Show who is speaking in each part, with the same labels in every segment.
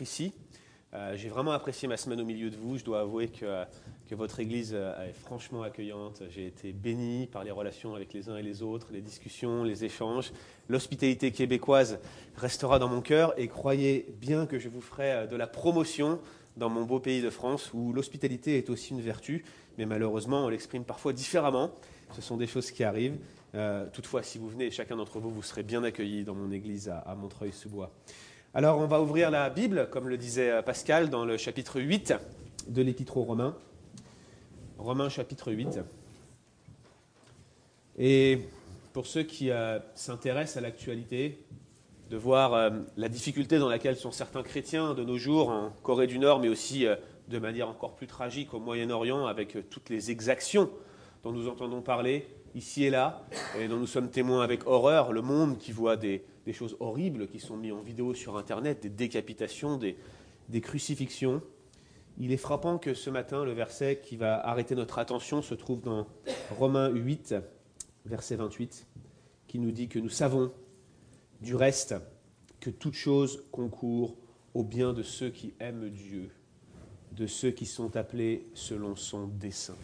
Speaker 1: ici. Euh, j'ai vraiment apprécié ma semaine au milieu de vous. Je dois avouer que, que votre Église euh, est franchement accueillante. J'ai été béni par les relations avec les uns et les autres, les discussions, les échanges. L'hospitalité québécoise restera dans mon cœur et croyez bien que je vous ferai euh, de la promotion dans mon beau pays de France où l'hospitalité est aussi une vertu, mais malheureusement on l'exprime parfois différemment. Ce sont des choses qui arrivent. toutefois, si vous venez, chacun d'entre vous, vous serez bien accueilli dans mon église à, à Montreuil-sous-Bois. Alors on va ouvrir la Bible, comme le disait euh, Pascal, dans le chapitre 8 de l'Épître aux Romains. Romains chapitre 8. Et pour ceux qui euh, s'intéressent à l'actualité, de voir euh, la difficulté dans laquelle sont certains chrétiens de nos jours en Corée du Nord, mais aussi de manière encore plus tragique au Moyen-Orient, avec toutes les exactions dont nous entendons parler ici et là, et dont nous sommes témoins avec horreur, le monde qui voit des, des choses horribles qui sont mises en vidéo sur Internet, des décapitations, des, des crucifixions. Il est frappant que ce matin, le verset qui va arrêter notre attention se trouve dans Romains 8, verset 28, qui nous dit que nous savons du reste que toute chose concourt au bien de ceux qui aiment Dieu, de ceux qui sont appelés selon son dessein.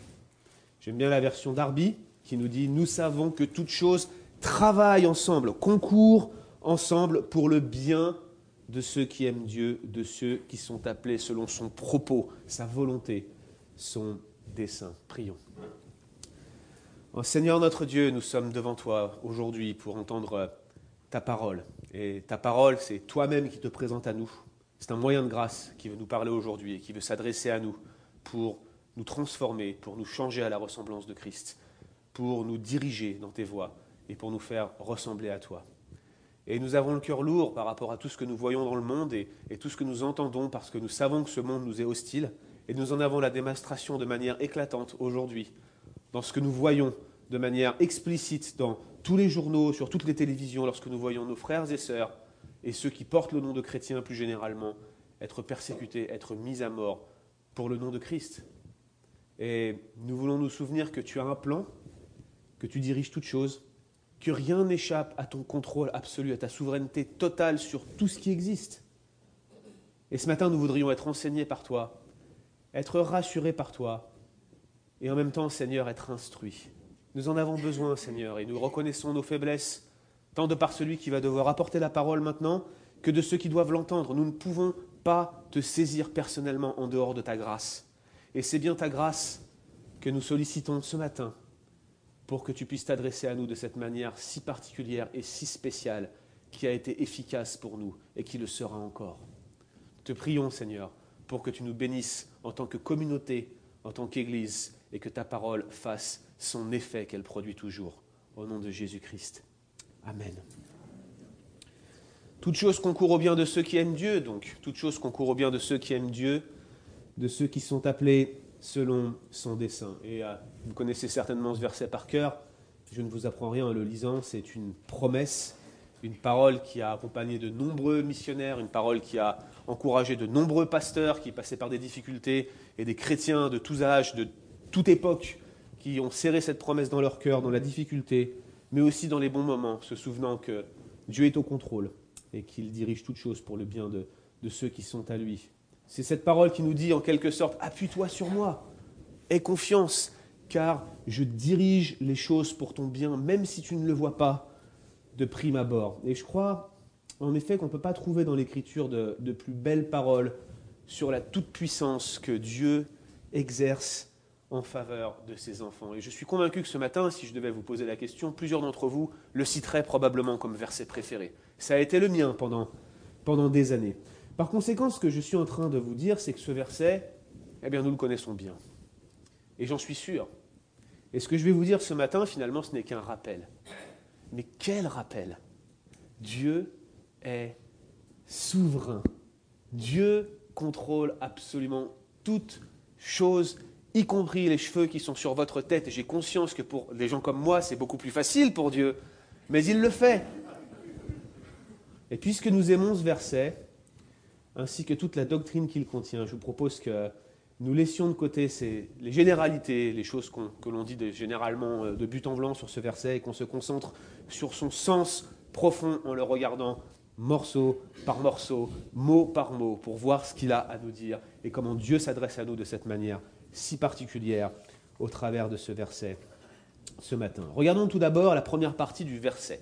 Speaker 1: J'aime bien la version d'Arby qui nous dit Nous savons que toute chose travaille ensemble, concourt ensemble pour le bien de ceux qui aiment Dieu, de ceux qui sont appelés selon son propos, sa volonté, son dessein. Prions. Oh, Seigneur notre Dieu, nous sommes devant toi aujourd'hui pour entendre ta parole. Et ta parole, c'est toi-même qui te présente à nous. C'est un moyen de grâce qui veut nous parler aujourd'hui et qui veut s'adresser à nous pour nous transformer, pour nous changer à la ressemblance de Christ, pour nous diriger dans tes voies et pour nous faire ressembler à toi. Et nous avons le cœur lourd par rapport à tout ce que nous voyons dans le monde et, tout ce que nous entendons parce que nous savons que ce monde nous est hostile. Et nous en avons la démonstration de manière éclatante aujourd'hui, dans ce que nous voyons de manière explicite dans tous les journaux, sur toutes les télévisions, lorsque nous voyons nos frères et sœurs et ceux qui portent le nom de chrétiens plus généralement être persécutés, être mis à mort pour le nom de Christ. Et nous voulons nous souvenir que tu as un plan, que tu diriges toutes choses, que rien n'échappe à ton contrôle absolu, à ta souveraineté totale sur tout ce qui existe. Et ce matin, nous voudrions être enseignés par toi, être rassurés par toi, et en même temps, Seigneur, être instruits. Nous en avons besoin, Seigneur, et nous reconnaissons nos faiblesses, tant de par celui qui va devoir apporter la parole maintenant, que de ceux qui doivent l'entendre. Nous ne pouvons pas te saisir personnellement en dehors de ta grâce. Et c'est bien ta grâce que nous sollicitons ce matin pour que tu puisses t'adresser à nous de cette manière si particulière et si spéciale qui a été efficace pour nous et qui le sera encore. Te prions, Seigneur, pour que tu nous bénisses en tant que communauté, en tant qu'Église, et que ta parole fasse son effet qu'elle produit toujours. Au nom de Jésus-Christ. Amen. Toute chose concourt au bien de ceux qui aiment Dieu, donc toute chose concourt au bien de ceux qui aiment Dieu, de ceux qui sont appelés selon son dessein. Et euh, vous connaissez certainement ce verset par cœur. Je ne vous apprends rien en le lisant. C'est une promesse, une parole qui a accompagné de nombreux missionnaires, une parole qui a encouragé de nombreux pasteurs qui passaient par des difficultés et des chrétiens de tous âges, de toute époque, qui ont serré cette promesse dans leur cœur, dans la difficulté, mais aussi dans les bons moments, se souvenant que Dieu est au contrôle et qu'il dirige toutes choses pour le bien de, de ceux qui sont à lui. C'est cette parole qui nous dit en quelque sorte, appuie-toi sur moi, aie confiance, car je dirige les choses pour ton bien, même si tu ne le vois pas de prime abord. Et je crois, en effet, qu'on ne peut pas trouver dans l'Écriture de, de, plus belles paroles sur la toute-puissance que Dieu exerce en faveur de ses enfants. Et je suis convaincu que ce matin, si je devais vous poser la question, plusieurs d'entre vous le citeraient probablement comme verset préféré. Ça a été le mien pendant, pendant des années. Par conséquent, ce que je suis en train de vous dire, c'est que ce verset, eh bien, nous le connaissons bien. Et j'en suis sûr. Et ce que je vais vous dire ce matin, finalement, ce n'est qu'un rappel. Mais quel rappel? Dieu est souverain. Dieu contrôle absolument toutes choses, y compris les cheveux qui sont sur votre tête. Et j'ai conscience que pour des gens comme moi, c'est beaucoup plus facile pour Dieu. Mais il le fait. Et puisque nous aimons ce verset, ainsi que toute la doctrine qu'il contient. Je vous propose que nous laissions de côté les généralités, les choses que l'on dit généralement euh, de but en blanc sur ce verset, et qu'on se concentre sur son sens profond en le regardant morceau par morceau, mot par mot, pour voir ce qu'il a à nous dire et comment Dieu s'adresse à nous de cette manière si particulière au travers de ce verset ce matin. Regardons tout d'abord la première partie du verset.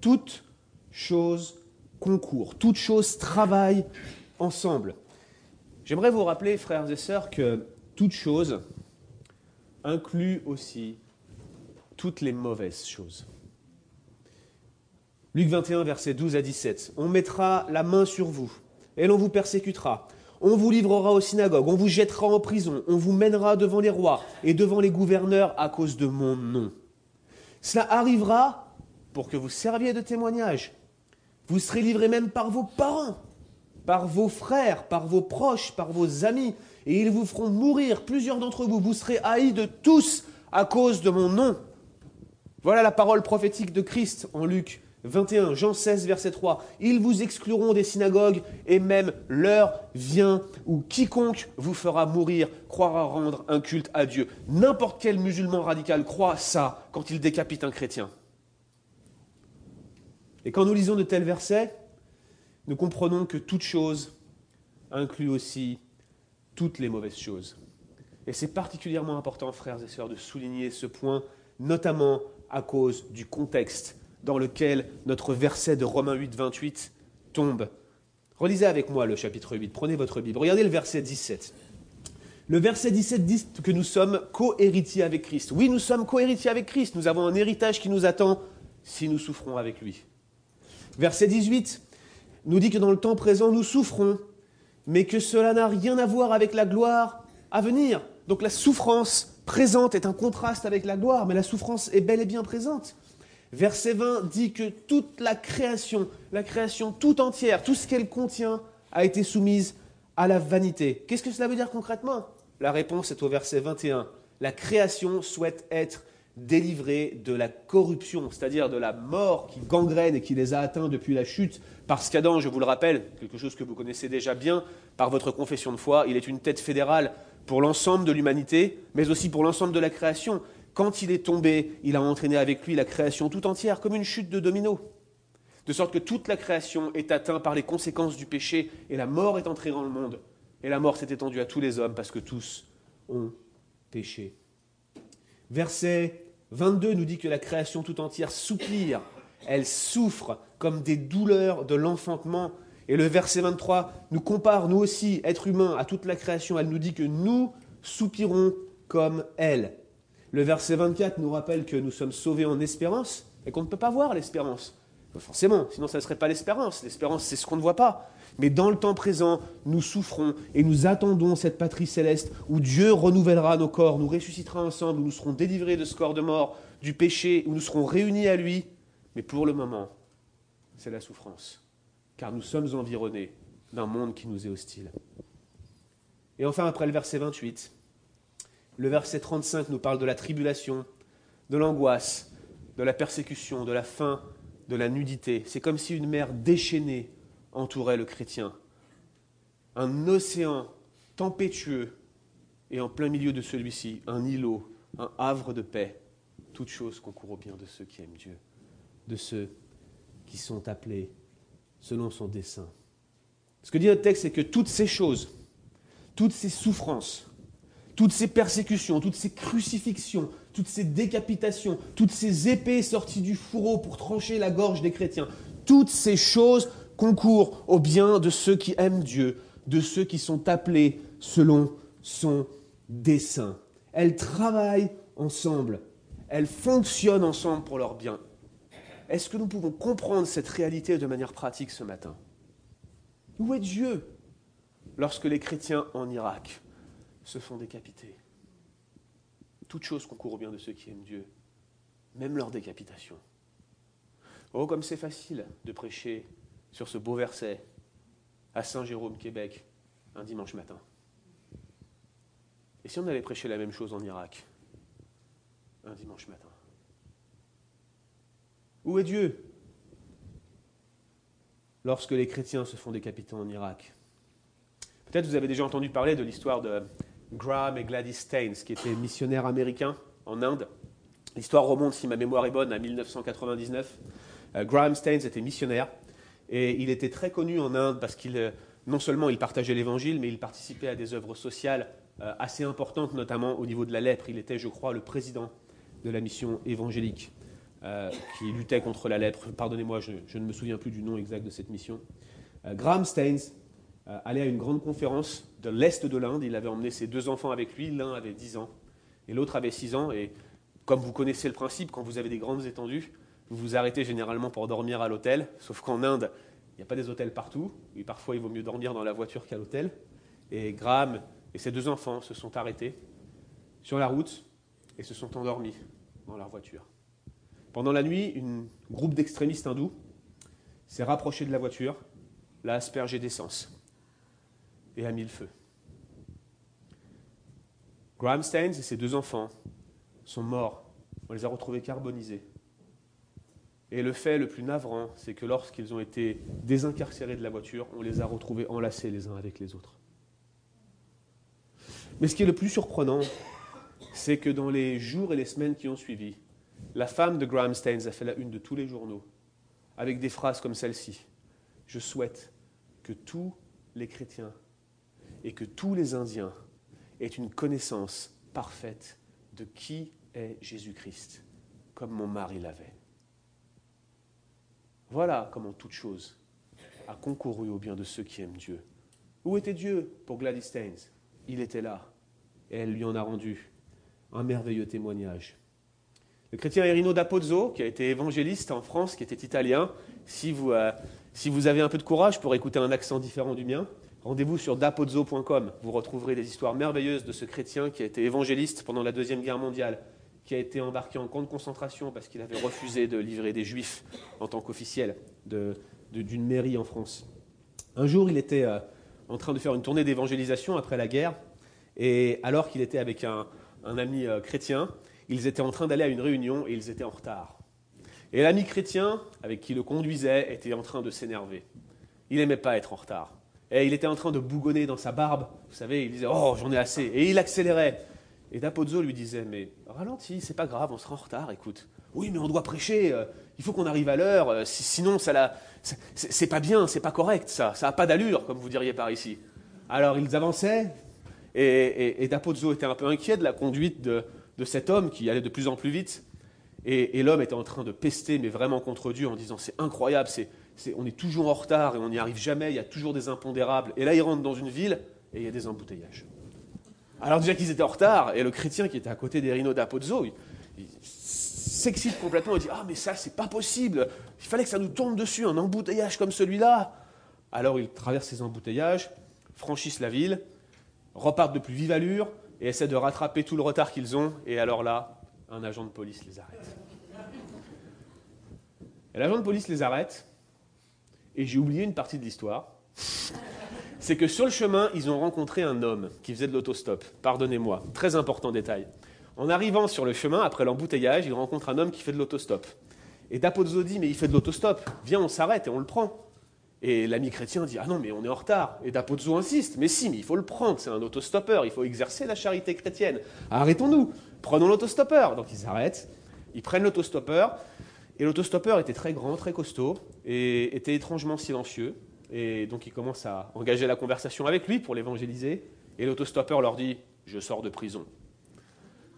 Speaker 1: Toute chose concourt, toute chose travaille ensemble. J'aimerais vous rappeler, frères et sœurs, que toute chose inclut aussi toutes les mauvaises choses. Luc 21, versets 12 à 17. On mettra la main sur vous et l'on vous persécutera. On vous livrera aux synagogues, on vous jettera en prison, on vous mènera devant les rois et devant les gouverneurs à cause de mon nom. Cela arrivera pour que vous serviez de témoignage. Vous serez livrés même par vos parents, par vos frères, par vos proches, par vos amis, et ils vous feront mourir, plusieurs d'entre vous. Vous serez haïs de tous à cause de mon nom. Voilà la parole prophétique de Christ en Luc 21, Jean 16, verset 3. Ils vous excluront des synagogues et même l'heure vient où quiconque vous fera mourir croira rendre un culte à Dieu. N'importe quel musulman radical croit ça quand il décapite un chrétien. Et quand nous lisons de tels versets, nous comprenons que toute chose inclut aussi toutes les mauvaises choses. Et c'est particulièrement important, frères et sœurs, de souligner ce point, notamment à cause du contexte dans lequel notre verset de Romains 8, 28 tombe. Relisez avec moi le chapitre 8, prenez votre Bible, regardez le verset 17. Le verset 17 dit que nous sommes co-héritiers avec Christ. Oui, nous sommes co-héritiers avec Christ, nous avons un héritage qui nous attend si nous souffrons avec lui. Verset 18 nous dit que dans le temps présent, nous souffrons, mais que cela n'a rien à voir avec la gloire à venir. Donc la souffrance présente est un contraste avec la gloire, mais la souffrance est bel et bien présente. Verset 20 dit que toute la création, la création tout entière, tout ce qu'elle contient, a été soumise à la vanité. Qu'est-ce que cela veut dire concrètement? La réponse est au verset 21. La création souhaite être délivrée de la corruption, c'est-à-dire de la mort qui gangrène et qui les a atteints depuis la chute, parce qu'Adam, je vous le rappelle, quelque chose que vous connaissez déjà bien par votre confession de foi, il est une tête fédérale pour l'ensemble de l'humanité, mais aussi pour l'ensemble de la création. Quand il est tombé, il a entraîné avec lui la création tout entière, comme une chute de domino. De sorte que toute la création est atteinte par les conséquences du péché, et la mort est entrée dans le monde. Et la mort s'est étendue à tous les hommes, parce que tous ont péché. Verset 22 nous dit que la création tout entière soupire, elle souffre comme des douleurs de l'enfantement. Et le verset 23 nous compare, nous aussi, êtres humains, à toute la création. Elle nous dit que nous soupirons comme elle. Le verset 24 nous rappelle que nous sommes sauvés en espérance et qu'on ne peut pas voir l'espérance. Forcément, sinon ça ne serait pas l'espérance. L'espérance, c'est ce qu'on ne voit pas. Mais dans le temps présent, nous souffrons et nous attendons cette patrie céleste où Dieu renouvellera nos corps, nous ressuscitera ensemble, où nous serons délivrés de ce corps de mort, du péché, où nous serons réunis à lui. Mais pour le moment, c'est la souffrance, car nous sommes environnés d'un monde qui nous est hostile. Et enfin, après le verset 28, le verset 35 nous parle de la tribulation, de l'angoisse, de la persécution, de la faim, de la nudité. C'est comme si une mer déchaînée entourait le chrétien. Un océan tempétueux et en plein milieu de celui-ci, un îlot, un havre de paix. Toutes choses concourent au bien de ceux qui aiment Dieu, de ceux qui sont appelés selon son dessein. Ce que dit le texte, c'est que toutes ces choses, toutes ces souffrances, toutes ces persécutions, toutes ces crucifixions, toutes ces décapitations, toutes ces épées sorties du fourreau pour trancher la gorge des chrétiens, toutes ces choses concourent au bien de ceux qui aiment Dieu, de ceux qui sont appelés selon son dessein. Elles travaillent ensemble, elles fonctionnent ensemble pour leur bien. Est-ce que nous pouvons comprendre cette réalité de manière pratique ce matin? Où est Dieu lorsque les chrétiens en Irak se font décapiter? Toute chose concourt au bien de ceux qui aiment Dieu, même leur décapitation. Oh, comme c'est facile de prêcher sur ce beau verset à Saint-Jérôme, Québec, un dimanche matin. Et si on allait prêcher la même chose en Irak, un dimanche matin? Où est Dieu? Lorsque les chrétiens se font décapiter en Irak Peut-être vous avez déjà entendu parler de l'histoire de Graham et Gladys Staines, qui étaient missionnaires américains en Inde. L'histoire remonte, si ma mémoire est bonne, à 1999. Euh, Graham Staines était missionnaire Et il était très connu en Inde parce qu'il, euh, non seulement il partageait l'évangile, mais il participait à des œuvres sociales euh, assez importantes, notamment au niveau de la lèpre. Il était, je crois, le président de la mission évangélique euh, qui luttait contre la lèpre. Pardonnez-moi, je, ne me souviens plus du nom exact de cette mission. Graham Staines allait à une grande conférence de l'Est de l'Inde. Il avait emmené ses deux enfants avec lui. L'un avait 10 ans et l'autre avait 6 ans. Et comme vous connaissez le principe, quand vous avez des grandes étendues, vous vous arrêtez généralement pour dormir à l'hôtel, sauf qu'en Inde, il n'y a pas des hôtels partout, et parfois il vaut mieux dormir dans la voiture qu'à l'hôtel. Et Graham et ses deux enfants se sont arrêtés sur la route et se sont endormis dans leur voiture. Pendant la nuit, un groupe d'extrémistes hindous s'est rapproché de la voiture, l'a aspergé d'essence et a mis le feu. Graham Staines et ses deux enfants sont morts. On les a retrouvés carbonisés. Et le fait le plus navrant, c'est que lorsqu'ils ont été désincarcérés de la voiture, on les a retrouvés enlacés les uns avec les autres. Mais ce qui est le plus surprenant, c'est que dans les jours et les semaines qui ont suivi, la femme de Graham Staines a fait la une de tous les journaux, avec des phrases comme celle-ci. Je souhaite que tous les chrétiens et que tous les Indiens aient une connaissance parfaite de qui est Jésus-Christ, comme mon mari l'avait. Voilà comment toute chose a concouru au bien de ceux qui aiment Dieu. Où était Dieu pour Gladys Staines? Il était là, et elle lui en a rendu un merveilleux témoignage. Le chrétien Erino d'Apozzo, qui a été évangéliste en France, qui était italien, si vous, euh, si vous avez un peu de courage pour écouter un accent différent du mien, rendez-vous sur dapozzo.com. Vous retrouverez des histoires merveilleuses de ce chrétien qui a été évangéliste pendant la Deuxième Guerre mondiale, qui a été embarqué en camp de concentration parce qu'il avait refusé de livrer des juifs en tant qu'officiel d'une mairie en France. Un jour, il était euh, en train de faire une tournée d'évangélisation après la guerre, et alors qu'il était avec un, ami euh, chrétien, ils étaient en train d'aller à une réunion et ils étaient en retard. Et l'ami chrétien, avec qui le conduisait, était en train de s'énerver. Il n'aimait pas être en retard. Et il était en train de bougonner dans sa barbe, vous savez, il disait Oh, j'en ai assez. Et il accélérait. Et Dapozzo lui disait Mais ralentis, c'est pas grave, on sera en retard, écoute. Oui, mais on doit prêcher, euh, il faut qu'on arrive à l'heure, euh, sinon ça c'est pas bien, c'est pas correct, ça, ça n'a pas d'allure, comme vous diriez par ici. Alors ils avançaient, et, et, Dapozzo était un peu inquiet de la conduite de, cet homme qui allait de plus en plus vite. Et, l'homme était en train de pester, mais vraiment contre Dieu, en disant C'est incroyable, on est toujours en retard et on n'y arrive jamais, il y a toujours des impondérables. Et là, il rentre dans une ville et il y a des embouteillages. Alors déjà qu'ils étaient en retard, et le chrétien qui était à côté des Rino d'Apozzo, il, s'excite complètement, il dit Ah mais ça c'est pas possible, il fallait que ça nous tombe dessus, un embouteillage comme celui-là. Alors ils traversent ces embouteillages, franchissent la ville, repartent de plus vive allure et essaient de rattraper tout le retard qu'ils ont, et alors là, un agent de police les arrête. Et l'agent de police les arrête, et j'ai oublié une partie de l'histoire c'est que sur le chemin, ils ont rencontré un homme qui faisait de l'autostop. Pardonnez-moi, très important détail. En arrivant sur le chemin, après l'embouteillage, ils rencontrent un homme qui fait de l'autostop. Et Dapozzo dit, mais il fait de l'autostop, viens, on s'arrête et on le prend. Et l'ami chrétien dit, ah non, mais on est en retard. Et Dapozzo insiste, mais si, mais il faut le prendre, c'est un autostoppeur, il faut exercer la charité chrétienne. Arrêtons-nous, prenons l'autostoppeur. Donc ils arrêtent, ils prennent l'autostoppeur, et l'autostoppeur était très grand, très costaud, et était étrangement silencieux. Et donc ils commencent à engager la conversation avec lui pour l'évangéliser. Et l'autostoppeur leur dit Je sors de prison.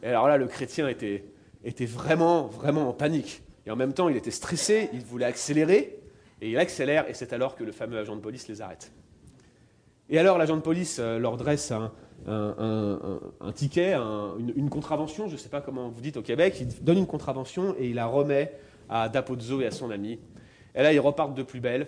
Speaker 1: Et alors là, le chrétien était, était vraiment, vraiment en panique. Et en même temps, il était stressé, il voulait accélérer. Et il accélère, et c'est alors que le fameux agent de police les arrête. Et alors l'agent de police euh, leur dresse un, un, ticket, une, une, contravention, je ne sais pas comment vous dites au Québec, il donne une contravention et il la remet à Dapozzo et à son ami. Et là, ils repartent de plus belle.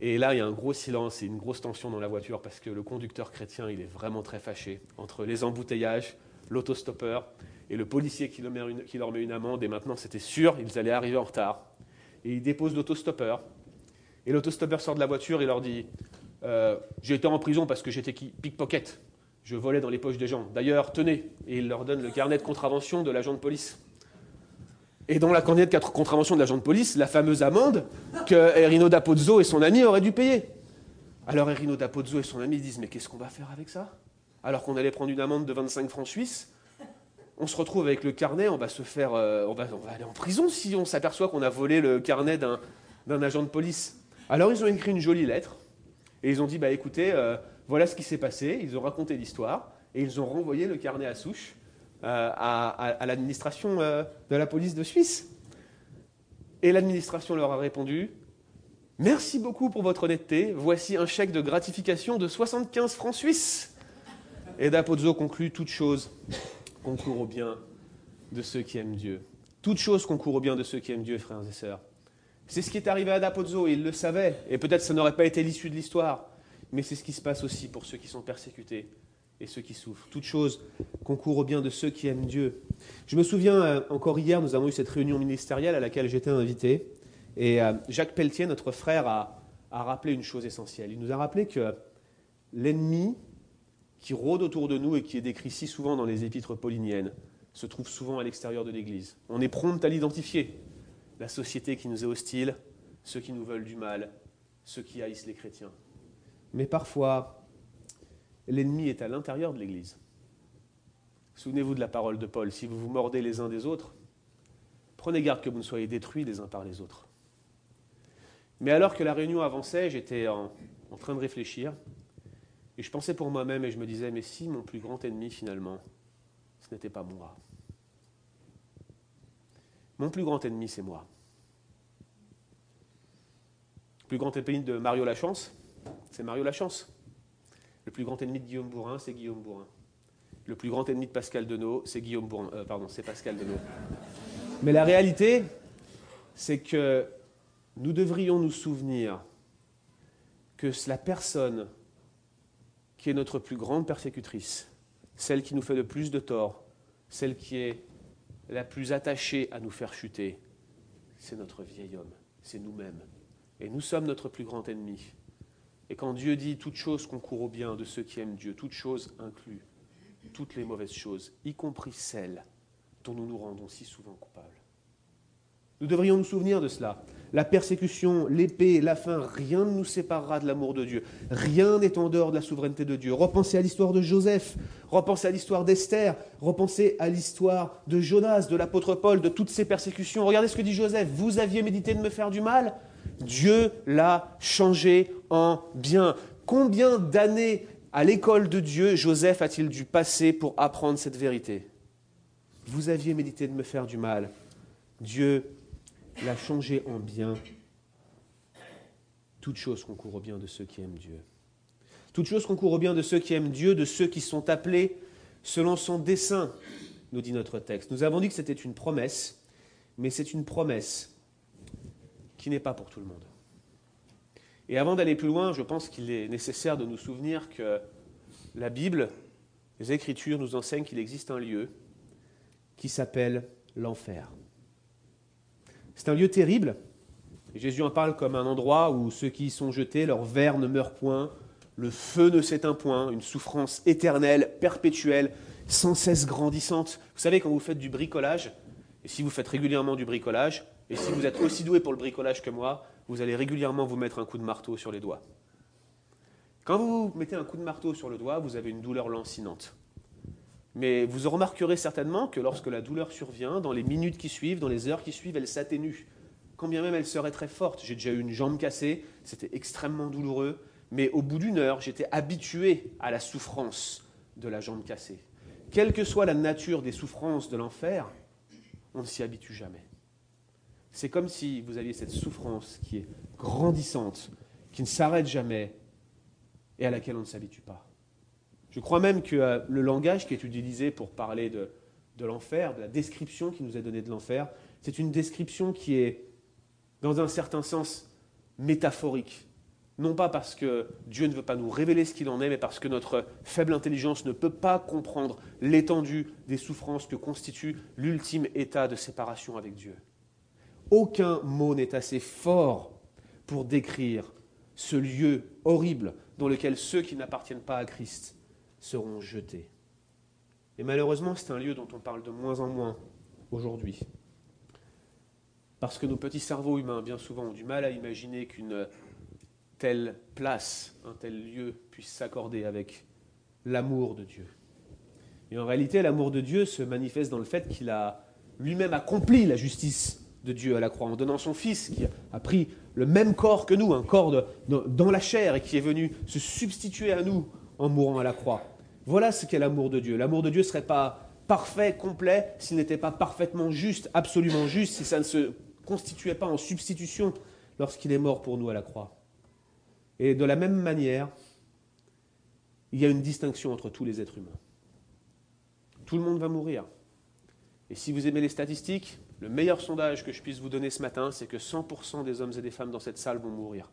Speaker 1: Et là, il y a un gros silence et une grosse tension dans la voiture parce que le conducteur chrétien, il est vraiment très fâché entre les embouteillages, l'autostoppeur et le policier qui leur met une amende. Et maintenant, c'était sûr, ils allaient arriver en retard. Et il dépose l'autostoppeur. Et l'autostoppeur sort de la voiture et leur dit euh, été en prison parce que j'étais pickpocket. Je volais dans les poches des gens. D'ailleurs, tenez. Et il leur donne le carnet de contravention de l'agent de police. Et dans la candidate de contravention de l'agent de police, la fameuse amende que Erino Dapozzo et son ami auraient dû payer. Alors Erino Dapozzo et son ami disent Mais qu'est-ce qu'on va faire avec ça? Alors qu'on allait prendre une amende de 25 francs suisses, on se retrouve avec le carnet, on va se faire. Euh, on, va, aller en prison si on s'aperçoit qu'on a volé le carnet d'un agent de police. Alors ils ont écrit une jolie lettre et ils ont dit bah écoutez, euh, voilà ce qui s'est passé. Ils ont raconté l'histoire et ils ont renvoyé le carnet à souche euh, à, l'administration euh, de la police de Suisse. Et l'administration leur a répondu Merci beaucoup pour votre honnêteté. Voici un chèque de gratification de 75 francs suisses. Et Dapozzo conclut toute chose concourt au bien de ceux qui aiment Dieu. Toute chose concourt au bien de ceux qui aiment Dieu, frères et sœurs. C'est ce qui est arrivé à Dapozzo, il le savait, et peut-être ça n'aurait pas été l'issue de l'histoire, mais c'est ce qui se passe aussi pour ceux qui sont persécutés et ceux qui souffrent. Toute chose concourt au bien de ceux qui aiment Dieu. Je me souviens, euh, encore hier, nous avons eu cette réunion ministérielle à laquelle j'étais invité, et euh, Jacques Pelletier, notre frère, a, rappelé une chose essentielle. Il nous a rappelé que l'ennemi qui rôde autour de nous et qui est décrit si souvent dans les épîtres pauliniennes, se trouve souvent à l'extérieur de l'Église. On est prompt à l'identifier la société qui nous est hostile, ceux qui nous veulent du mal, ceux qui haïssent les chrétiens. Mais parfois, l'ennemi est à l'intérieur de l'Église. Souvenez-vous de la parole de Paul, si vous vous mordez les uns des autres, prenez garde que vous ne soyez détruits les uns par les autres. Mais alors que la réunion avançait, j'étais en, train de réfléchir, et je pensais pour moi-même et je me disais, mais si mon plus grand ennemi finalement, ce n'était pas moi. Mon plus grand ennemi, c'est moi. Le plus grand ennemi de Mario Lachance, c'est Mario Lachance. Le plus grand ennemi de Guillaume Bourrin, c'est Guillaume Bourrin. Le plus grand ennemi de Pascal Denot, c'est Guillaume Bourrin. Euh, pardon, c'est Pascal Denot. Mais la réalité, c'est que nous devrions nous souvenir que la personne qui est notre plus grande persécutrice, celle qui nous fait le plus de tort, celle qui est la plus attachée à nous faire chuter, c'est notre vieil homme, c'est nous-mêmes. Et nous sommes notre plus grand ennemi. Et quand Dieu dit toute chose concourt au bien de ceux qui aiment Dieu, toute chose inclut toutes les mauvaises choses, y compris celles dont nous nous rendons si souvent coupables. Nous devrions nous souvenir de cela. La persécution, l'épée, la faim, rien ne nous séparera de l'amour de Dieu. Rien n'est en dehors de la souveraineté de Dieu. Repensez à l'histoire de Joseph, repensez à l'histoire d'Esther, repensez à l'histoire de Jonas, de l'apôtre Paul, de toutes ces persécutions. Regardez ce que dit Joseph. Vous aviez médité de me faire du mal Dieu l'a changé en bien. Combien d'années à l'école de Dieu Joseph a-t-il dû passer pour apprendre cette vérité? Vous aviez médité de me faire du mal. Dieu l'a changé en bien. Toute chose concourt au bien de ceux qui aiment Dieu. Toute chose concourt au bien de ceux qui aiment Dieu, de ceux qui sont appelés selon son dessein, nous dit notre texte. Nous avons dit que c'était une promesse, mais c'est une promesse qui n'est pas pour tout le monde. Et avant d'aller plus loin, je pense qu'il est nécessaire de nous souvenir que la Bible, les Écritures nous enseignent qu'il existe un lieu qui s'appelle l'enfer. C'est un lieu terrible. Jésus en parle comme un endroit où ceux qui y sont jetés, leur verre ne meurt point, le feu ne s'éteint point, une souffrance éternelle, perpétuelle, sans cesse grandissante. Vous savez, quand vous faites du bricolage, et si vous faites régulièrement du bricolage, et si vous êtes aussi doué pour le bricolage que moi, vous allez régulièrement vous mettre un coup de marteau sur les doigts. Quand vous mettez un coup de marteau sur le doigt, vous avez une douleur lancinante. Mais vous remarquerez certainement que lorsque la douleur survient, dans les minutes qui suivent, dans les heures qui suivent, elle s'atténue. Quand bien même elle serait très forte. J'ai déjà eu une jambe cassée, c'était extrêmement douloureux, mais au bout d'une heure, j'étais habitué à la souffrance de la jambe cassée. Quelle que soit la nature des souffrances de l'enfer, on ne s'y habitue jamais. C'est comme si vous aviez cette souffrance qui est grandissante, qui ne s'arrête jamais et à laquelle on ne s'habitue pas. Je crois même que euh, le langage qui est utilisé pour parler de, l'enfer, de la description qui nous est donnée de l'enfer, c'est une description qui est, dans un certain sens, métaphorique. Non pas parce que Dieu ne veut pas nous révéler ce qu'il en est, mais parce que notre faible intelligence ne peut pas comprendre l'étendue des souffrances que constitue l'ultime état de séparation avec Dieu. Aucun mot n'est assez fort pour décrire ce lieu horrible dans lequel ceux qui n'appartiennent pas à Christ seront jetés. Et malheureusement, c'est un lieu dont on parle de moins en moins aujourd'hui. Parce que nos petits cerveaux humains, bien souvent, ont du mal à imaginer qu'une telle place, un tel lieu puisse s'accorder avec l'amour de Dieu. Et en réalité, l'amour de Dieu se manifeste dans le fait qu'il a lui-même accompli la justice de Dieu à la croix, en donnant son Fils qui a pris le même corps que nous, un corps dans la chair, et qui est venu se substituer à nous en mourant à la croix. Voilà ce qu'est l'amour de Dieu. L'amour de Dieu ne serait pas parfait, complet, s'il n'était pas parfaitement juste, absolument juste, si ça ne se constituait pas en substitution lorsqu'il est mort pour nous à la croix. Et de la même manière, il y a une distinction entre tous les êtres humains. Tout le monde va mourir. Et si vous aimez les statistiques, le meilleur sondage que je puisse vous donner ce matin, c'est que 100% des hommes et des femmes dans cette salle vont mourir.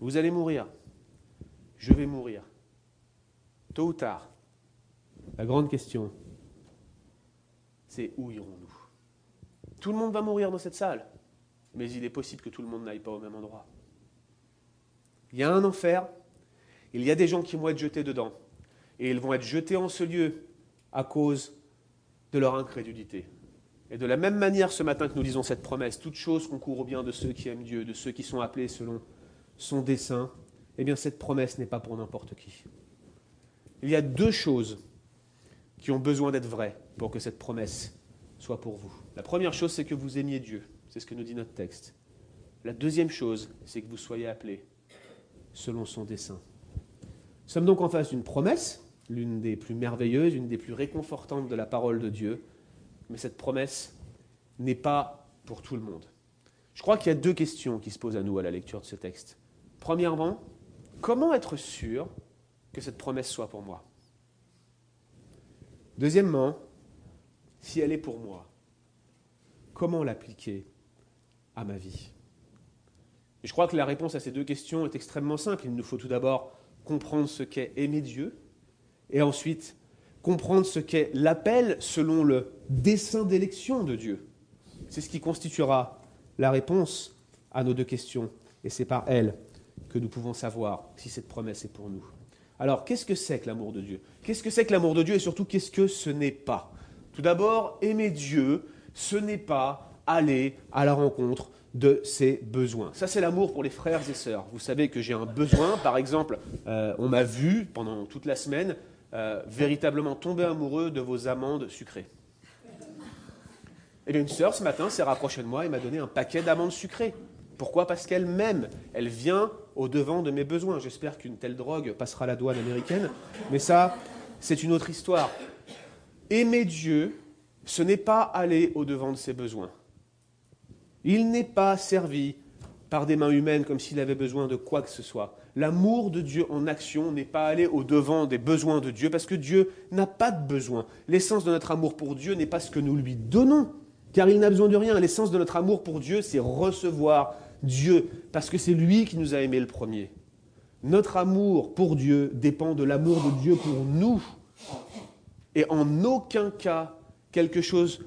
Speaker 1: Vous allez mourir. Je vais mourir. Tôt ou tard. La grande question, c'est où irons-nous? Tout le monde va mourir dans cette salle, mais il est possible que tout le monde n'aille pas au même endroit. Il y a un enfer, il y a des gens qui vont être jetés dedans, et ils vont être jetés en ce lieu à cause de leur incrédulité. Et de la même manière, ce matin que nous lisons cette promesse, toute chose concourt au bien de ceux qui aiment Dieu, de ceux qui sont appelés selon son dessein, eh bien cette promesse n'est pas pour n'importe qui. Il y a deux choses qui ont besoin d'être vraies pour que cette promesse soit pour vous. La première chose, c'est que vous aimiez Dieu. C'est ce que nous dit notre texte. La deuxième chose, c'est que vous soyez appelés selon son dessein. Nous sommes donc en face d'une promesse, l'une des plus merveilleuses, une des plus réconfortantes de la parole de Dieu, mais cette promesse n'est pas pour tout le monde. Je crois qu'il y a deux questions qui se posent à nous à la lecture de ce texte. Premièrement, comment être sûr que cette promesse soit pour moi? Deuxièmement, si elle est pour moi, comment l'appliquer à ma vie? Je crois que la réponse à ces deux questions est extrêmement simple. Il nous faut tout d'abord comprendre ce qu'est aimer Dieu, et ensuite comprendre ce qu'est l'appel selon le dessein d'élection de Dieu. C'est ce qui constituera la réponse à nos deux questions, et c'est par elle que nous pouvons savoir si cette promesse est pour nous. Alors, qu'est-ce que c'est que l'amour de Dieu? Qu'est-ce que c'est que l'amour de Dieu et surtout, qu'est-ce que ce n'est pas? Tout d'abord, aimer Dieu, ce n'est pas aller à la rencontre de ses besoins. Ça, c'est l'amour pour les frères et sœurs. Vous savez que j'ai un besoin, par exemple, euh, on m'a vu pendant toute la semaine euh, véritablement tomber amoureux de vos amandes sucrées. Et eh une sœur, ce matin, s'est rapprochée de moi et m'a donné un paquet d'amandes sucrées. Pourquoi Parce qu'elle m'aime. Elle vient au devant de mes besoins. J'espère qu'une telle drogue passera la douane américaine. Mais ça, c'est une autre histoire. Aimer Dieu, ce n'est pas aller au devant de ses besoins. Il n'est pas servi par des mains humaines comme s'il avait besoin de quoi que ce soit. L'amour de Dieu en action n'est pas aller au devant des besoins de Dieu parce que Dieu n'a pas de besoin. L'essence de notre amour pour Dieu n'est pas ce que nous lui donnons, car il n'a besoin de rien. L'essence de notre amour pour Dieu, c'est recevoir Dieu, parce que c'est lui qui nous a aimés le premier. Notre amour pour Dieu dépend de l'amour de Dieu pour nous. Et en aucun cas, quelque chose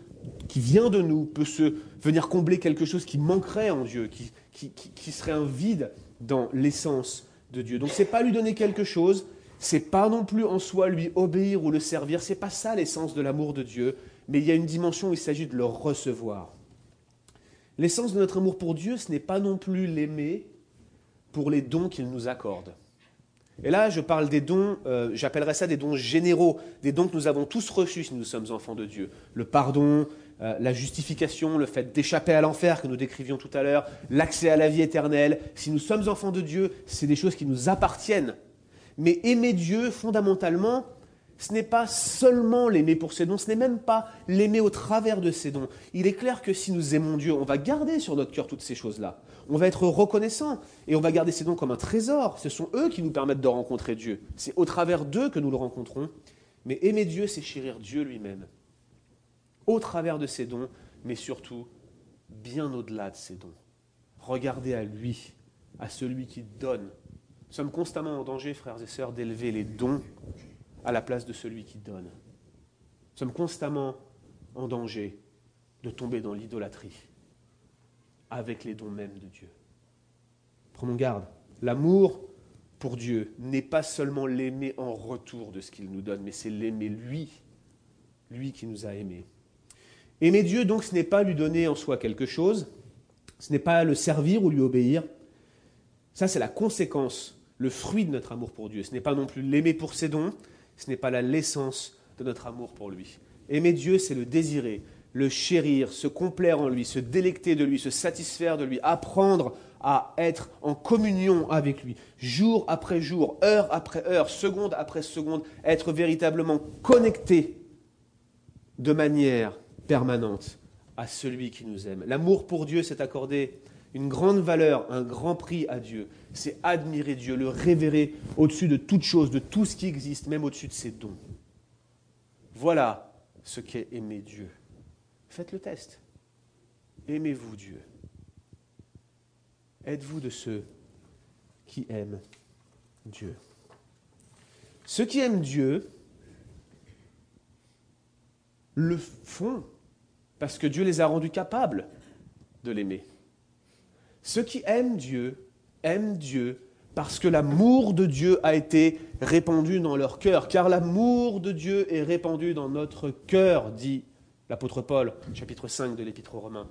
Speaker 1: qui vient de nous peut se venir combler quelque chose qui manquerait en Dieu, qui, qui, serait un vide dans l'essence de Dieu. Donc c'est pas lui donner quelque chose, c'est pas non plus en soi lui obéir ou le servir, c'est pas ça l'essence de l'amour de Dieu, mais il y a une dimension où il s'agit de le recevoir. L'essence de notre amour pour Dieu, ce n'est pas non plus l'aimer pour les dons qu'il nous accorde. Et là, je parle des dons, euh, j'appellerais ça des dons généraux, des dons que nous avons tous reçus si nous sommes enfants de Dieu. Le pardon, euh, la justification, le fait d'échapper à l'enfer que nous décrivions tout à l'heure, l'accès à la vie éternelle. Si nous sommes enfants de Dieu, c'est des choses qui nous appartiennent. Mais aimer Dieu, fondamentalement, ce n'est pas seulement l'aimer pour ses dons, ce n'est même pas l'aimer au travers de ses dons. Il est clair que si nous aimons Dieu, on va garder sur notre cœur toutes ces choses-là. On va être reconnaissant et on va garder ces dons comme un trésor. Ce sont eux qui nous permettent de rencontrer Dieu. C'est au travers d'eux que nous le rencontrons. Mais aimer Dieu, c'est chérir Dieu lui-même. Au travers de ses dons, mais surtout bien au-delà de ses dons. Regardez à lui, à celui qui donne. Nous sommes constamment en danger, frères et sœurs, d'élever les dons à la place de celui qui donne. Nous sommes constamment en danger de tomber dans l'idolâtrie avec les dons mêmes de Dieu. Prenons garde. L'amour pour Dieu n'est pas seulement l'aimer en retour de ce qu'il nous donne, mais c'est l'aimer lui, lui qui nous a aimés. Aimer Dieu, donc, ce n'est pas lui donner en soi quelque chose, ce n'est pas le servir ou lui obéir. Ça, c'est la conséquence, le fruit de notre amour pour Dieu. Ce n'est pas non plus l'aimer pour ses dons, ce n'est pas la l'essence de notre amour pour lui. Aimer Dieu, c'est le désirer, le chérir, se complaire en lui, se délecter de lui, se satisfaire de lui, apprendre à être en communion avec lui, jour après jour, heure après heure, seconde après seconde, être véritablement connecté de manière permanente à celui qui nous aime. L'amour pour Dieu, s'est accordé une grande valeur, un grand prix à Dieu. C'est admirer Dieu, le révérer au-dessus de toute chose, de tout ce qui existe, même au-dessus de ses dons. Voilà ce qu'est aimer Dieu. Faites le test. Aimez-vous Dieu? Êtes-vous de ceux qui aiment Dieu? Ceux qui aiment Dieu le font parce que Dieu les a rendus capables de l'aimer. Ceux qui aiment Dieu aiment Dieu parce que l'amour de Dieu a été répandu dans leur cœur, car l'amour de Dieu est répandu dans notre cœur, dit l'apôtre Paul, chapitre 5 de l'Épître aux Romains.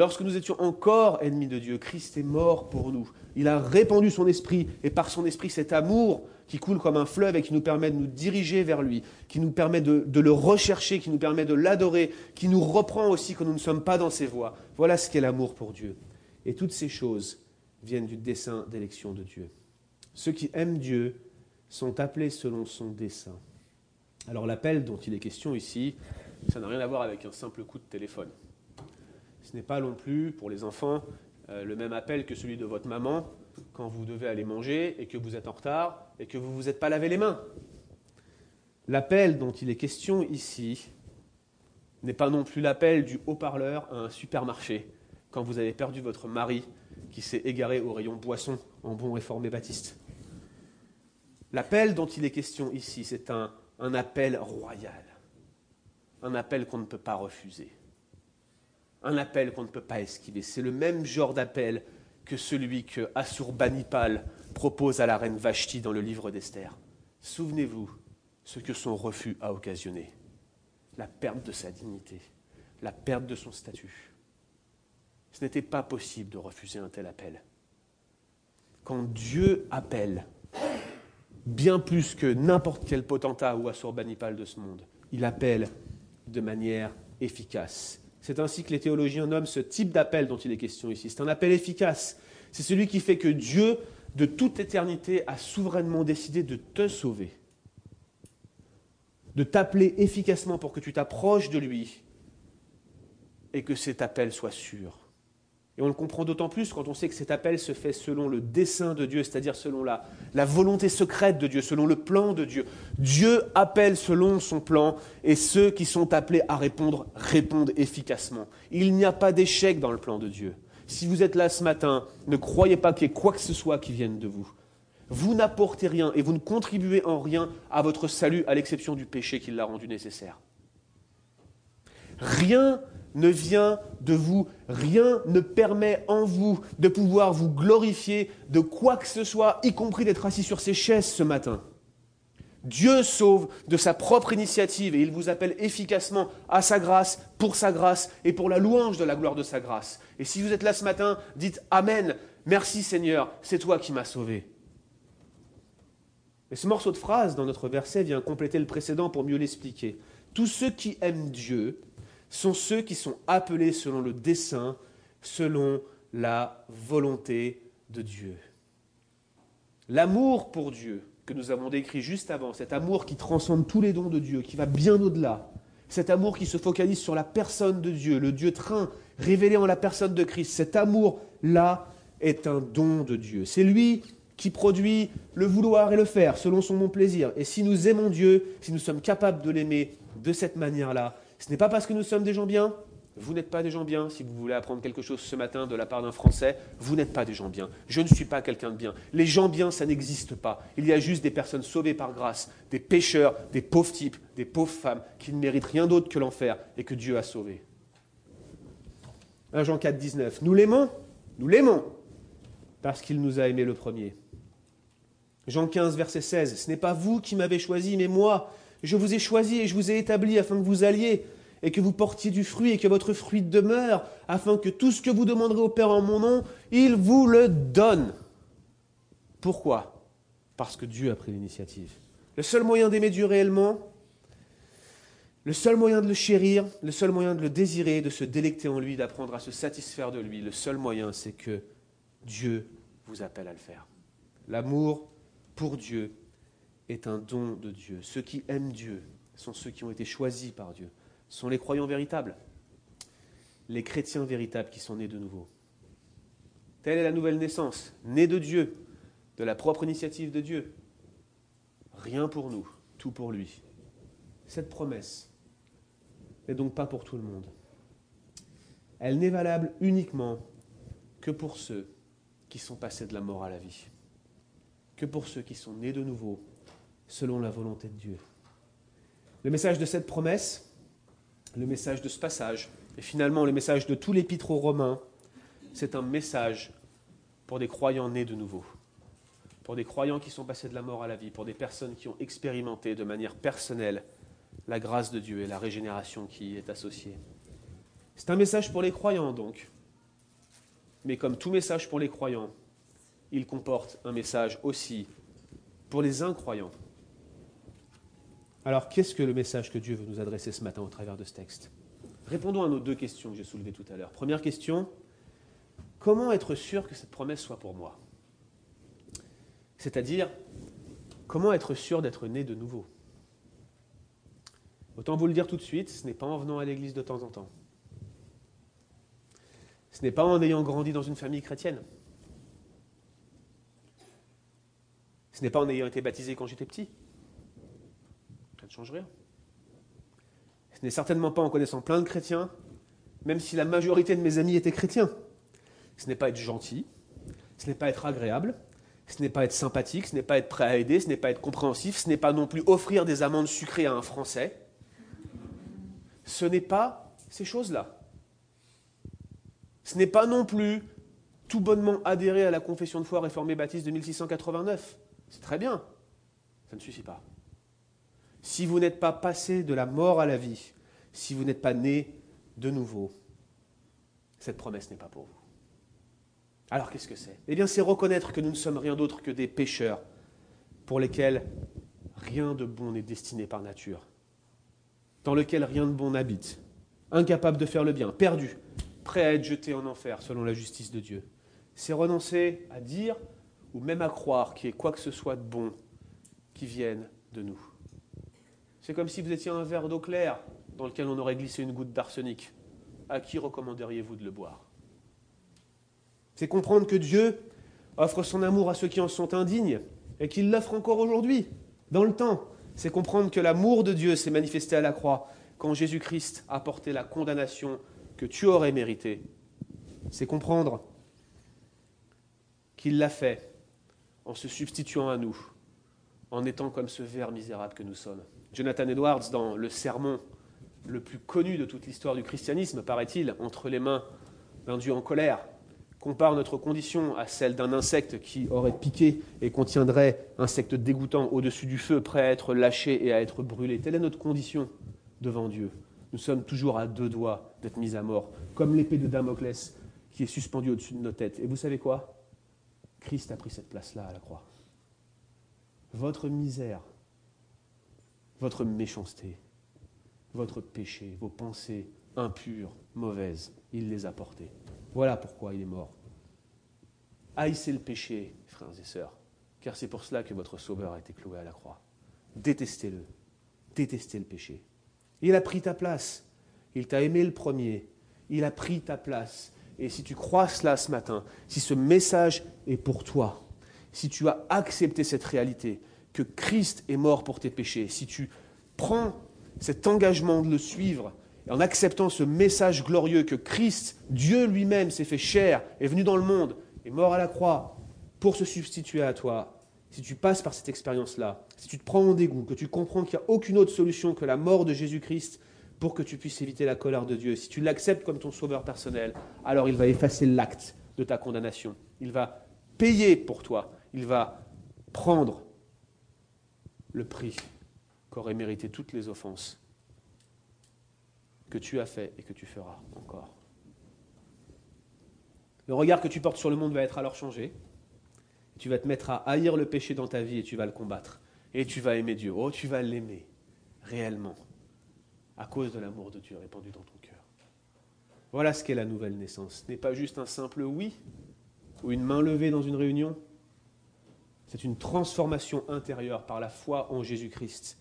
Speaker 1: Lorsque nous étions encore ennemis de Dieu, Christ est mort pour nous. Il a répandu son esprit, et par son esprit, cet amour qui coule comme un fleuve et qui nous permet de nous diriger vers lui, qui nous permet de, le rechercher, qui nous permet de l'adorer, qui nous reprend aussi quand nous ne sommes pas dans ses voies. Voilà ce qu'est l'amour pour Dieu. Et toutes ces choses viennent du dessein d'élection de Dieu. Ceux qui aiment Dieu sont appelés selon son dessein. Alors l'appel dont il est question ici, ça n'a rien à voir avec un simple coup de téléphone. Ce n'est pas non plus, pour les enfants, euh, le même appel que celui de votre maman quand vous devez aller manger et que vous êtes en retard et que vous ne vous êtes pas lavé les mains. L'appel dont il est question ici n'est pas non plus l'appel du haut-parleur à un supermarché quand vous avez perdu votre mari qui s'est égaré au rayon boisson en bon réformé baptiste. L'appel dont il est question ici, c'est un, un appel royal, un appel qu'on ne peut pas refuser, un appel qu'on ne peut pas esquiver. C'est le même genre d'appel que celui que Assurbanipal propose à la reine Vashti dans le livre d'Esther. Souvenez-vous ce que son refus a occasionné. La perte de sa dignité, la perte de son statut. Ce n'était pas possible de refuser un tel appel. Quand Dieu appelle, bien plus que n'importe quel potentat ou assurbanipal de ce monde, il appelle de manière efficace. C'est ainsi que les théologiens nomment ce type d'appel dont il est question ici. C'est un appel efficace. C'est celui qui fait que Dieu, de toute éternité, a souverainement décidé de te sauver, de t'appeler efficacement pour que tu t'approches de lui et que cet appel soit sûr. Et on le comprend d'autant plus quand on sait que cet appel se fait selon le dessein de Dieu, c'est-à-dire selon la, volonté secrète de Dieu, selon le plan de Dieu. Dieu appelle selon son plan et ceux qui sont appelés à répondre répondent efficacement. Il n'y a pas d'échec dans le plan de Dieu. Si vous êtes là ce matin, ne croyez pas qu'il y ait quoi que ce soit qui vienne de vous. Vous n'apportez rien et vous ne contribuez en rien à votre salut à l'exception du péché qui l'a rendu nécessaire. Rien ne vient de vous, rien ne permet en vous de pouvoir vous glorifier de quoi que ce soit, y compris d'être assis sur ces chaises ce matin. Dieu sauve de sa propre initiative et il vous appelle efficacement à sa grâce, pour sa grâce et pour la louange de la gloire de sa grâce. Et si vous êtes là ce matin, dites Amen, merci Seigneur, c'est toi qui m'as sauvé. Et ce morceau de phrase dans notre verset vient compléter le précédent pour mieux l'expliquer. Tous ceux qui aiment Dieu sont ceux qui sont appelés selon le dessein, selon la volonté de Dieu. L'amour pour Dieu que nous avons décrit juste avant, cet amour qui transcende tous les dons de Dieu, qui va bien au-delà, cet amour qui se focalise sur la personne de Dieu, le Dieu train révélé en la personne de Christ, cet amour-là est un don de Dieu. C'est lui qui produit le vouloir et le faire selon son bon plaisir. Et si nous aimons Dieu, si nous sommes capables de l'aimer de cette manière-là, ce n'est pas parce que nous sommes des gens bien. Vous n'êtes pas des gens bien. Si vous voulez apprendre quelque chose ce matin de la part d'un Français, vous n'êtes pas des gens bien. Je ne suis pas quelqu'un de bien. Les gens bien, ça n'existe pas. Il y a juste des personnes sauvées par grâce, des pécheurs, des pauvres types, des pauvres femmes qui ne méritent rien d'autre que l'enfer et que Dieu a sauvé. 1 Jean 4, 19. Nous l'aimons, nous l'aimons, parce qu'il nous a aimés le premier. Jean 15, verset 16. Ce n'est pas vous qui m'avez choisi, mais moi. Je vous ai choisi et je vous ai établi afin que vous alliez et que vous portiez du fruit et que votre fruit demeure, afin que tout ce que vous demanderez au Père en mon nom, il vous le donne. Pourquoi? Parce que Dieu a pris l'initiative. Le seul moyen d'aimer Dieu réellement, Le seul moyen de le chérir, le seul moyen de le désirer, de se délecter en lui, d'apprendre à se satisfaire de lui, le seul moyen, c'est que Dieu vous appelle à le faire. L'amour pour Dieu est un don de Dieu. Ceux qui aiment Dieu sont ceux qui ont été choisis par Dieu, sont les croyants véritables, les chrétiens véritables qui sont nés de nouveau. Telle est la nouvelle naissance, née de Dieu, de la propre initiative de Dieu. Rien pour nous, tout pour lui. Cette promesse n'est donc pas pour tout le monde. Elle n'est valable uniquement que pour ceux qui sont passés de la mort à la vie, que pour ceux qui sont nés de nouveau selon la volonté de Dieu. Le message de cette promesse, le message de ce passage, et finalement le message de tout l'épître aux Romains, c'est un message pour des croyants nés de nouveau, pour des croyants qui sont passés de la mort à la vie, pour des personnes qui ont expérimenté de manière personnelle la grâce de Dieu et la régénération qui y est associée. C'est un message pour les croyants donc, mais comme tout message pour les croyants, il comporte un message aussi pour les incroyants. Alors, qu'est-ce que le message que Dieu veut nous adresser ce matin au travers de ce texte? Répondons à nos deux questions que j'ai soulevées tout à l'heure. Première question, comment être sûr que cette promesse soit pour moi? C'est-à-dire, comment être sûr d'être né de nouveau? Autant vous le dire tout de suite, ce n'est pas en venant à l'église de temps en temps. Ce n'est pas en ayant grandi dans une famille chrétienne. Ce n'est pas en ayant été baptisé quand j'étais petit. Ne change rien. Ce n'est certainement pas en connaissant plein de chrétiens, même si la majorité de mes amis étaient chrétiens. Ce n'est pas être gentil, ce n'est pas être agréable, ce n'est pas être sympathique, ce n'est pas être prêt à aider, ce n'est pas être compréhensif, ce n'est pas non plus offrir des amandes sucrées à un Français. Ce n'est pas ces choses-là. Ce n'est pas non plus tout bonnement adhérer à la confession de foi réformée baptiste de 1689. C'est très bien. Ça ne suffit pas. Si vous n'êtes pas passé de la mort à la vie, si vous n'êtes pas né de nouveau, cette promesse n'est pas pour vous. Alors qu'est-ce que c'est? Eh bien, c'est reconnaître que nous ne sommes rien d'autre que des pécheurs pour lesquels rien de bon n'est destiné par nature, dans lequel rien de bon n'habite, incapable de faire le bien, perdu, prêt à être jeté en enfer selon la justice de Dieu. C'est renoncer à dire ou même à croire qu'il y ait quoi que ce soit de bon qui vienne de nous. C'est comme si vous étiez un verre d'eau claire dans lequel on aurait glissé une goutte d'arsenic. À qui recommanderiez-vous de le boire? C'est comprendre que Dieu offre son amour à ceux qui en sont indignes et qu'il l'offre encore aujourd'hui, dans le temps. C'est comprendre que l'amour de Dieu s'est manifesté à la croix quand Jésus-Christ a porté la condamnation que tu aurais méritée. C'est comprendre qu'il l'a fait en se substituant à nous, en étant comme ce ver misérable que nous sommes. Jonathan Edwards, dans le sermon le plus connu de toute l'histoire du christianisme, paraît-il, entre les mains d'un Dieu en colère, compare notre condition à celle d'un insecte qui aurait piqué et contiendrait, insecte dégoûtant, au-dessus du feu, prêt à être lâché et à être brûlé. Telle est notre condition devant Dieu. Nous sommes toujours à deux doigts d'être mis à mort, comme l'épée de Damoclès qui est suspendue au-dessus de nos têtes. Et vous savez quoi? Christ a pris cette place-là à la croix. Votre misère, votre méchanceté, votre péché, vos pensées impures, mauvaises, il les a portées. Voilà pourquoi il est mort. Haïssez le péché, frères et sœurs, car c'est pour cela que votre Sauveur a été cloué à la croix. Détestez-le, détestez le péché. Il a pris ta place, il t'a aimé le premier, il a pris ta place. Et si tu crois cela ce matin, si ce message est pour toi, si tu as accepté cette réalité, que Christ est mort pour tes péchés, si tu prends cet engagement de le suivre, en acceptant ce message glorieux que Christ, Dieu lui-même, s'est fait chair, est venu dans le monde, est mort à la croix pour se substituer à toi, si tu passes par cette expérience-là, si tu te prends en dégoût, que tu comprends qu'il n'y a aucune autre solution que la mort de Jésus-Christ pour que tu puisses éviter la colère de Dieu, si tu l'acceptes comme ton sauveur personnel, alors il va effacer l'acte de ta condamnation. Il va payer pour toi. Il va prendre le prix qu'auraient mérité toutes les offenses que tu as fait et que tu feras encore. Le regard que tu portes sur le monde va être alors changé. Tu vas te mettre à haïr le péché dans ta vie et tu vas le combattre. Et tu vas aimer Dieu. Oh, tu vas l'aimer réellement. à cause de l'amour de Dieu répandu dans ton cœur. Voilà ce qu'est la nouvelle naissance. Ce n'est pas juste un simple oui ou une main levée dans une réunion. C'est une transformation intérieure par la foi en Jésus-Christ,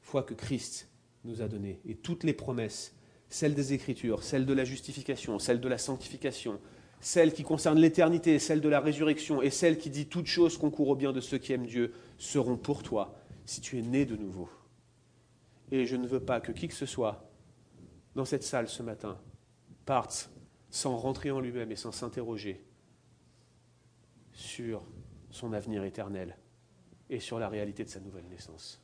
Speaker 1: foi que Christ nous a donnée. Et toutes les promesses, celles des Écritures, celles de la justification, celles de la sanctification, celles qui concernent l'éternité, celles de la résurrection et celles qui disent toutes choses concourent au bien de ceux qui aiment Dieu, seront pour toi si tu es né de nouveau. Et je ne veux pas que qui que ce soit dans cette salle ce matin parte sans rentrer en lui-même et sans s'interroger sur son avenir éternel et sur la réalité de sa nouvelle naissance.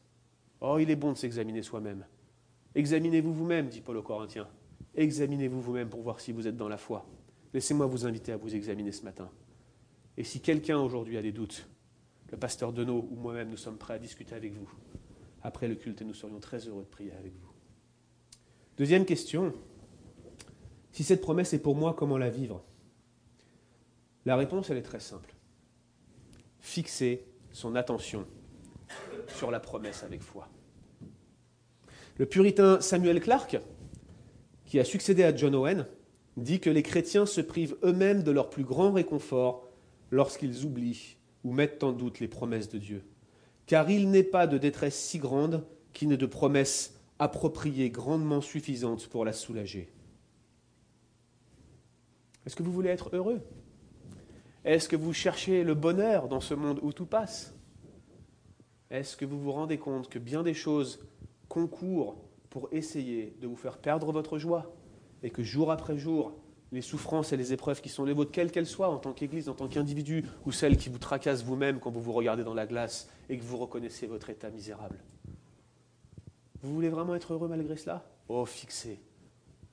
Speaker 1: Oh, il est bon de s'examiner soi-même. Examinez-vous vous-même, dit Paul aux Corinthiens. Examinez-vous vous-même pour voir si vous êtes dans la foi. Laissez-moi vous inviter à vous examiner ce matin. Et si quelqu'un aujourd'hui a des doutes, le pasteur Denot ou moi-même, nous sommes prêts à discuter avec vous après le culte et nous serions très heureux de prier avec vous. Deuxième question, si cette promesse est pour moi, comment la vivre? La réponse, elle est très simple. Fixer son attention sur la promesse avec foi. Le puritain Samuel Clark, qui a succédé à John Owen, dit que les chrétiens se privent eux-mêmes de leur plus grand réconfort lorsqu'ils oublient ou mettent en doute les promesses de Dieu car il n'est pas de détresse si grande qui n'ait de promesses appropriées grandement suffisantes pour la soulager. Est-ce que vous voulez être heureux? Est-ce que vous cherchez le bonheur dans ce monde où tout passe? Est-ce que vous vous rendez compte que bien des choses concourent pour essayer de vous faire perdre votre joie et que jour après jour, les souffrances et les épreuves qui sont les vôtres, quelles qu'elles soient, en tant qu'Église, en tant qu'individu, ou celles qui vous tracassent vous-même quand vous vous regardez dans la glace et que vous reconnaissez votre état misérable? Vous voulez vraiment être heureux malgré cela? Oh, fixez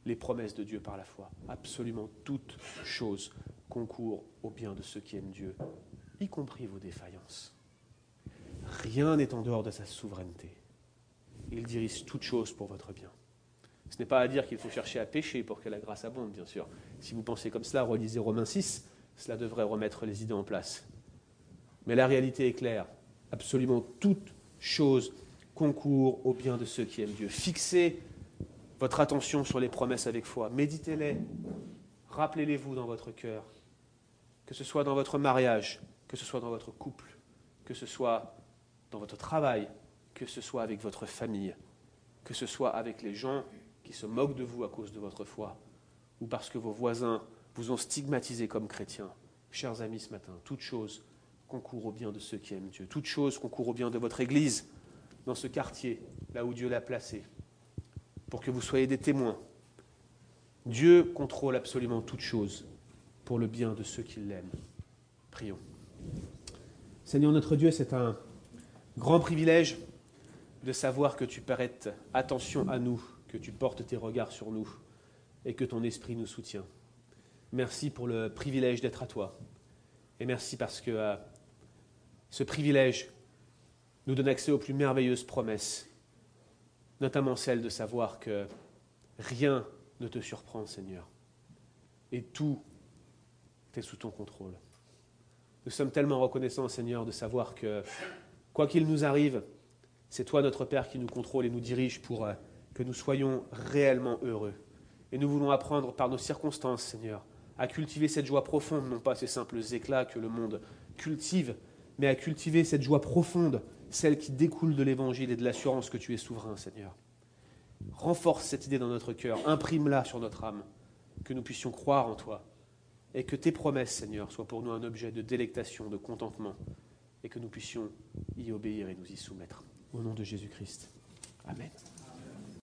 Speaker 1: les promesses de Dieu par la foi. Absolument toutes choses concourent au bien de ceux qui aiment Dieu, y compris vos défaillances. Rien n'est en dehors de sa souveraineté. Il dirige toutes choses pour votre bien. Ce n'est pas à dire qu'il faut chercher à pécher pour que la grâce abonde, bien sûr. Si vous pensez comme cela, relisez Romains 6, cela devrait remettre les idées en place. Mais la réalité est claire. Absolument toute chose concourt au bien de ceux qui aiment Dieu. Fixez votre attention sur les promesses avec foi. Méditez-les. Rappelez-les-vous dans votre cœur. Que ce soit dans votre mariage, que ce soit dans votre couple, que ce soit dans votre travail, que ce soit avec votre famille, que ce soit avec les gens qui se moquent de vous à cause de votre foi, ou parce que vos voisins vous ont stigmatisé comme chrétien. Chers amis, ce matin, toute chose concourt au bien de ceux qui aiment Dieu. Toute chose concourt au bien de votre Église, dans ce quartier, là où Dieu l'a placé, pour que vous soyez des témoins. Dieu contrôle absolument toute chose pour le bien de ceux qui l'aiment. Prions. Seigneur notre Dieu, c'est un grand privilège de savoir que tu prêtes attention à nous que tu portes tes regards sur nous et que ton esprit nous soutient. Merci pour le privilège d'être à toi. Et merci parce que euh, ce privilège nous donne accès aux plus merveilleuses promesses, notamment celle de savoir que rien ne te surprend, Seigneur, et tout est sous ton contrôle. Nous sommes tellement reconnaissants, Seigneur, de savoir que, quoi qu'il nous arrive, c'est toi, notre Père, qui nous contrôle et nous dirige pour euh, que nous soyons réellement heureux. Et nous voulons apprendre par nos circonstances, Seigneur, à cultiver cette joie profonde, non pas ces simples éclats que le monde cultive, mais à cultiver cette joie profonde, celle qui découle de l'Évangile et de l'assurance que tu es souverain, Seigneur. Renforce cette idée dans notre cœur, imprime-la sur notre âme, que nous puissions croire en toi, et que tes promesses, Seigneur, soient pour nous un objet de délectation, de contentement, et que nous puissions y obéir et nous y soumettre. Au nom de Jésus-Christ. Amen.